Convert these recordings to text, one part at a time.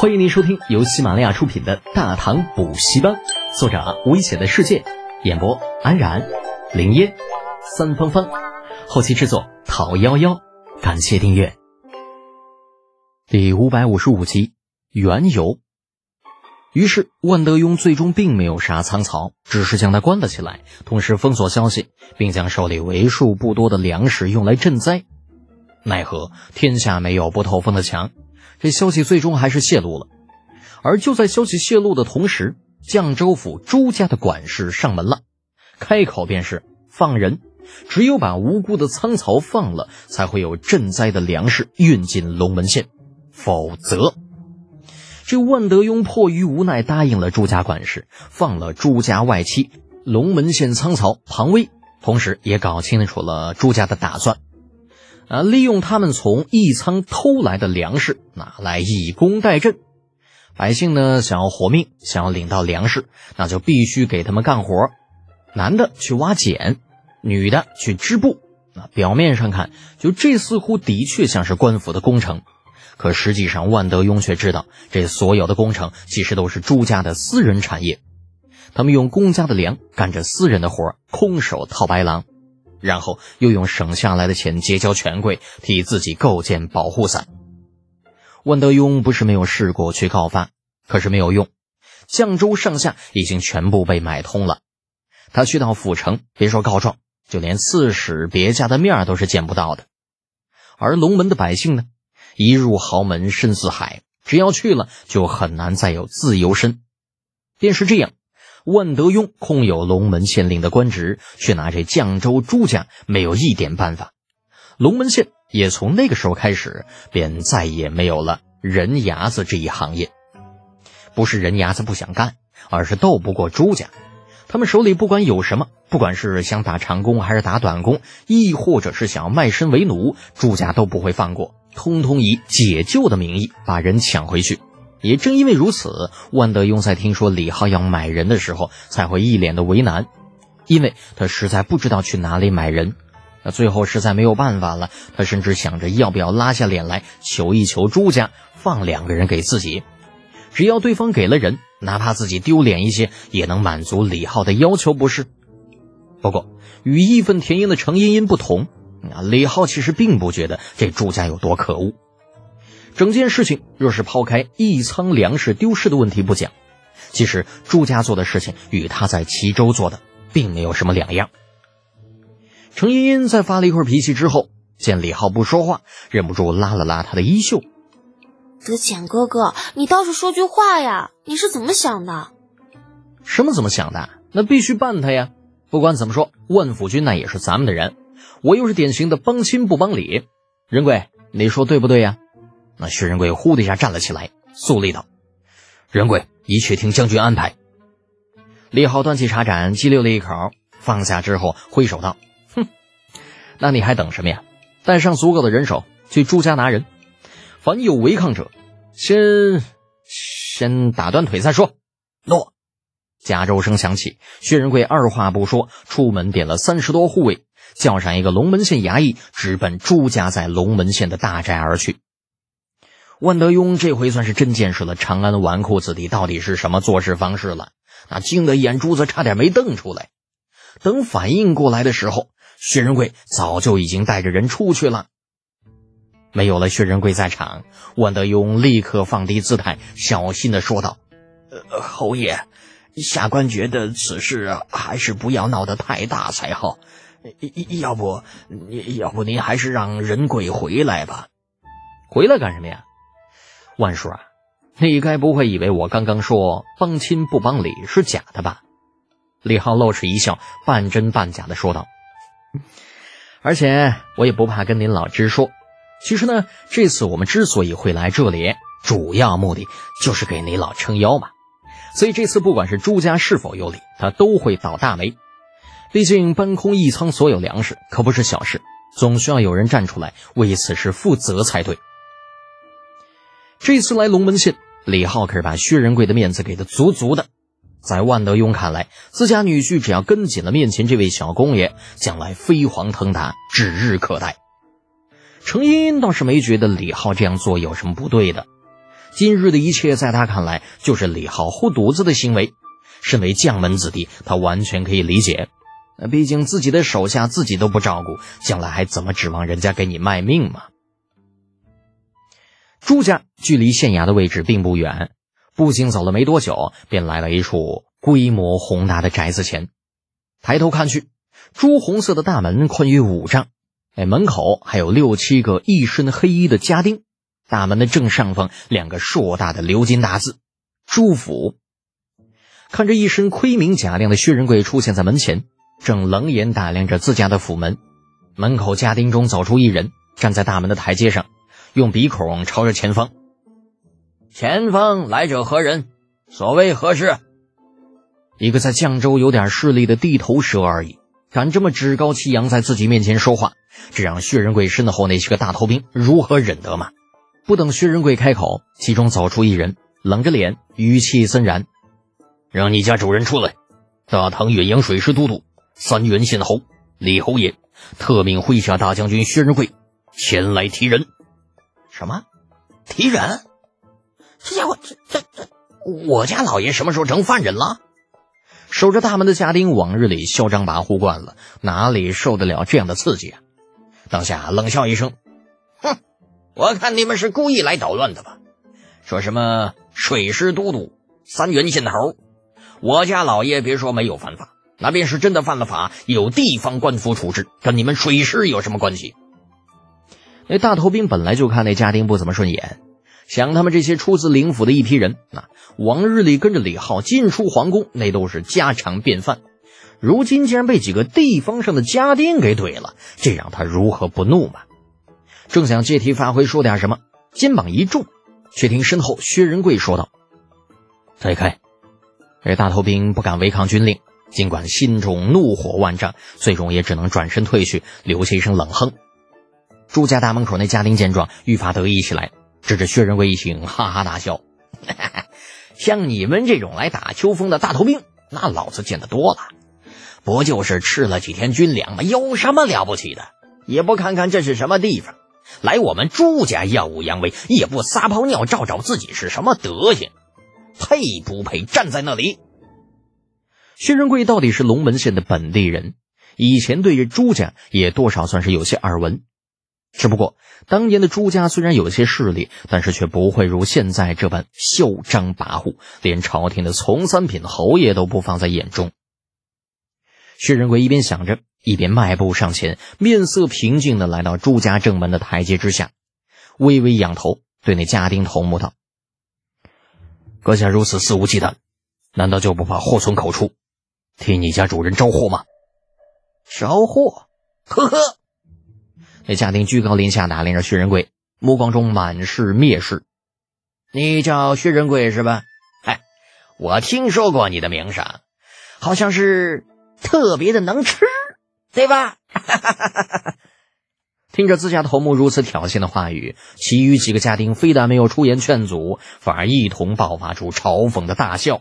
欢迎您收听由喜马拉雅出品的《大唐补习班》，作者危险的世界，演播安然、林烟、三芳芳，后期制作陶幺幺。感谢订阅。第五百五十五集缘由。于是万德庸最终并没有杀苍草，只是将他关了起来，同时封锁消息，并将手里为数不多的粮食用来赈灾。奈何天下没有不透风的墙。这消息最终还是泄露了，而就在消息泄露的同时，绛州府朱家的管事上门了，开口便是放人，只有把无辜的仓曹放了，才会有赈灾的粮食运进龙门县，否则，这万德庸迫于无奈答应了朱家管事，放了朱家外戚龙门县仓曹庞威，同时也搞清楚了朱家的打算。啊！利用他们从义仓偷来的粮食，拿来以工代赈。百姓呢，想要活命，想要领到粮食，那就必须给他们干活。男的去挖茧，女的去织布。那表面上看，就这似乎的确像是官府的工程。可实际上，万德庸却知道，这所有的工程其实都是朱家的私人产业。他们用公家的粮干着私人的活，空手套白狼。然后又用省下来的钱结交权贵，替自己构建保护伞。万德庸不是没有试过去告发，可是没有用。绛州上下已经全部被买通了，他去到府城，别说告状，就连刺史别家的面都是见不到的。而龙门的百姓呢，一入豪门深似海，只要去了，就很难再有自由身。便是这样。万德庸空有龙门县令的官职，却拿这绛州朱家没有一点办法。龙门县也从那个时候开始，便再也没有了人牙子这一行业。不是人牙子不想干，而是斗不过朱家。他们手里不管有什么，不管是想打长工还是打短工，亦或者是想要卖身为奴，朱家都不会放过，通通以解救的名义把人抢回去。也正因为如此，万德庸在听说李浩要买人的时候，才会一脸的为难，因为他实在不知道去哪里买人。那最后实在没有办法了，他甚至想着要不要拉下脸来求一求朱家放两个人给自己，只要对方给了人，哪怕自己丢脸一些，也能满足李浩的要求，不是？不过与义愤填膺的程茵茵不同，啊，李浩其实并不觉得这朱家有多可恶。整件事情若是抛开一仓粮食丢失的问题不讲，其实朱家做的事情与他在齐州做的并没有什么两样。程茵茵在发了一会儿脾气之后，见李浩不说话，忍不住拉了拉他的衣袖：“德简哥哥，你倒是说句话呀！你是怎么想的？什么怎么想的？那必须办他呀！不管怎么说，万府君那也是咱们的人，我又是典型的帮亲不帮理。仁贵，你说对不对呀？”那薛仁贵呼的一下站了起来，肃立道：“仁贵，一切听将军安排。”李浩端起茶盏，激溜了一口，放下之后挥手道：“哼，那你还等什么呀？带上足够的人手去朱家拿人，凡有违抗者，先先打断腿再说。”诺。加州声响起，薛仁贵二话不说，出门点了三十多护卫，叫上一个龙门县衙役，直奔朱家在龙门县的大寨而去。万德庸这回算是真见识了长安纨绔子弟到底是什么做事方式了，那惊得眼珠子差点没瞪出来。等反应过来的时候，薛仁贵早就已经带着人出去了。没有了薛仁贵在场，万德庸立刻放低姿态，小心的说道：“呃，侯爷，下官觉得此事还是不要闹得太大才好。要不，要不您还是让仁贵回来吧。回来干什么呀？”万叔啊，你该不会以为我刚刚说帮亲不帮理是假的吧？李浩露齿一笑，半真半假的说道：“而且我也不怕跟您老直说，其实呢，这次我们之所以会来这里，主要目的就是给你老撑腰嘛。所以这次不管是朱家是否有理，他都会倒大霉。毕竟搬空一仓所有粮食可不是小事，总需要有人站出来为此事负责才对。”这次来龙门县，李浩可是把薛仁贵的面子给的足足的。在万德庸看来，自家女婿只要跟紧了面前这位小公爷，将来飞黄腾达指日可待。程茵茵倒是没觉得李浩这样做有什么不对的，今日的一切在他看来就是李浩护犊子的行为。身为将门子弟，他完全可以理解。毕竟自己的手下自己都不照顾，将来还怎么指望人家给你卖命嘛？朱家距离县衙的位置并不远，步行走了没多久，便来了一处规模宏大的宅子前。抬头看去，朱红色的大门宽约五丈。哎，门口还有六七个一身黑衣的家丁，大门的正上方两个硕大的鎏金大字“朱府”。看着一身盔明甲亮的薛仁贵出现在门前，正冷眼打量着自家的府门。门口家丁中走出一人，站在大门的台阶上，用鼻孔朝着前方：“前方来者何人？所谓何事？”一个在绛州有点势力的地头蛇而已。敢这么趾高气扬在自己面前说话，这让薛仁贵身后那些个大头兵如何忍得嘛？不等薛仁贵开口，其中走出一人，冷着脸，语气森然：“让你家主人出来！大唐远洋水师都督三原县侯李侯爷特命麾下大将军薛仁贵前来提人。”什么？提人？这家伙，这这这，我家老爷什么时候成犯人了？守着大门的家丁往日里嚣张跋扈惯了，哪里受得了这样的刺激啊？当下冷笑一声：“哼，我看你们是故意来捣乱的吧？说什么水师都督三原县头，我家老爷别说没有犯法，那便是真的犯了法，有地方官府处置，跟你们水师有什么关系？”那大头兵本来就看那家丁不怎么顺眼。想他们这些出自灵府的一批人，那往日里跟着李浩进出皇宫，那都是家常便饭。如今竟然被几个地方上的家丁给怼了，这让他如何不怒嘛？正想借题发挥说点什么，肩膀一重，却听身后薛仁贵说道：“退开！”这大头兵不敢违抗军令，尽管心中怒火万丈，最终也只能转身退去，留下一声冷哼。朱家大门口那家丁见状，愈发得意起来。指着薛仁贵一行，哈哈大笑。像你们这种来打秋风的大头兵，那老子见得多了。不就是吃了几天军粮吗？有什么了不起的？也不看看这是什么地方，来我们朱家耀武扬威，也不撒泡尿照照自己是什么德行，配不配站在那里？薛仁贵到底是龙门县的本地人，以前对于朱家也多少算是有些耳闻。只不过，当年的朱家虽然有些势力，但是却不会如现在这般嚣张跋扈，连朝廷的从三品侯爷都不放在眼中。薛仁贵一边想着，一边迈步上前，面色平静的来到朱家正门的台阶之下，微微仰头对那家丁头目道：“阁下如此肆无忌惮，难道就不怕祸从口出，替你家主人招祸吗？”招祸？呵呵。那家丁居高临下打量着薛仁贵，目光中满是蔑视。你叫薛仁贵是吧？哎，我听说过你的名声，好像是特别的能吃，对吧？听着自家头目如此挑衅的话语，其余几个家丁非但没有出言劝阻，反而一同爆发出嘲讽的大笑。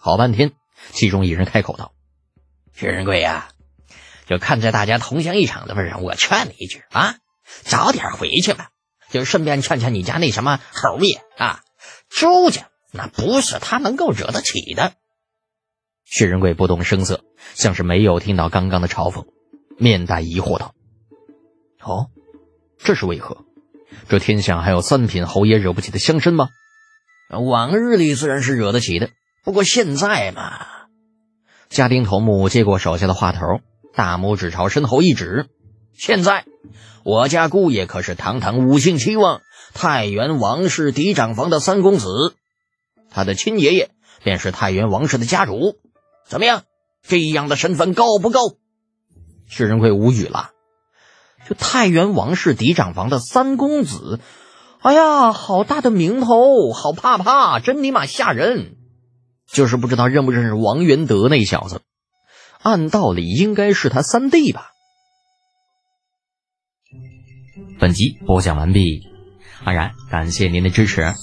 好半天，其中一人开口道：“薛仁贵呀。”就看在大家同乡一场的份上，我劝你一句啊，早点回去吧。就顺便劝劝你家那什么侯爷啊，朱家那不是他能够惹得起的。薛仁贵不动声色，像是没有听到刚刚的嘲讽，面带疑惑道：“哦，这是为何？这天下还有三品侯爷惹不起的乡绅吗？往日里自然是惹得起的，不过现在嘛。”家丁头目接过手下的话头。大拇指朝身后一指，现在我家姑爷可是堂堂五姓七望太原王氏嫡长房的三公子，他的亲爷爷便是太原王氏的家主。怎么样，这样的身份高不高？薛仁贵无语了。就太原王氏嫡长房的三公子，哎呀，好大的名头，好怕怕，真尼玛吓人。就是不知道认不认识王元德那小子。按道理应该是他三弟吧。本集播讲完毕，安然感谢您的支持。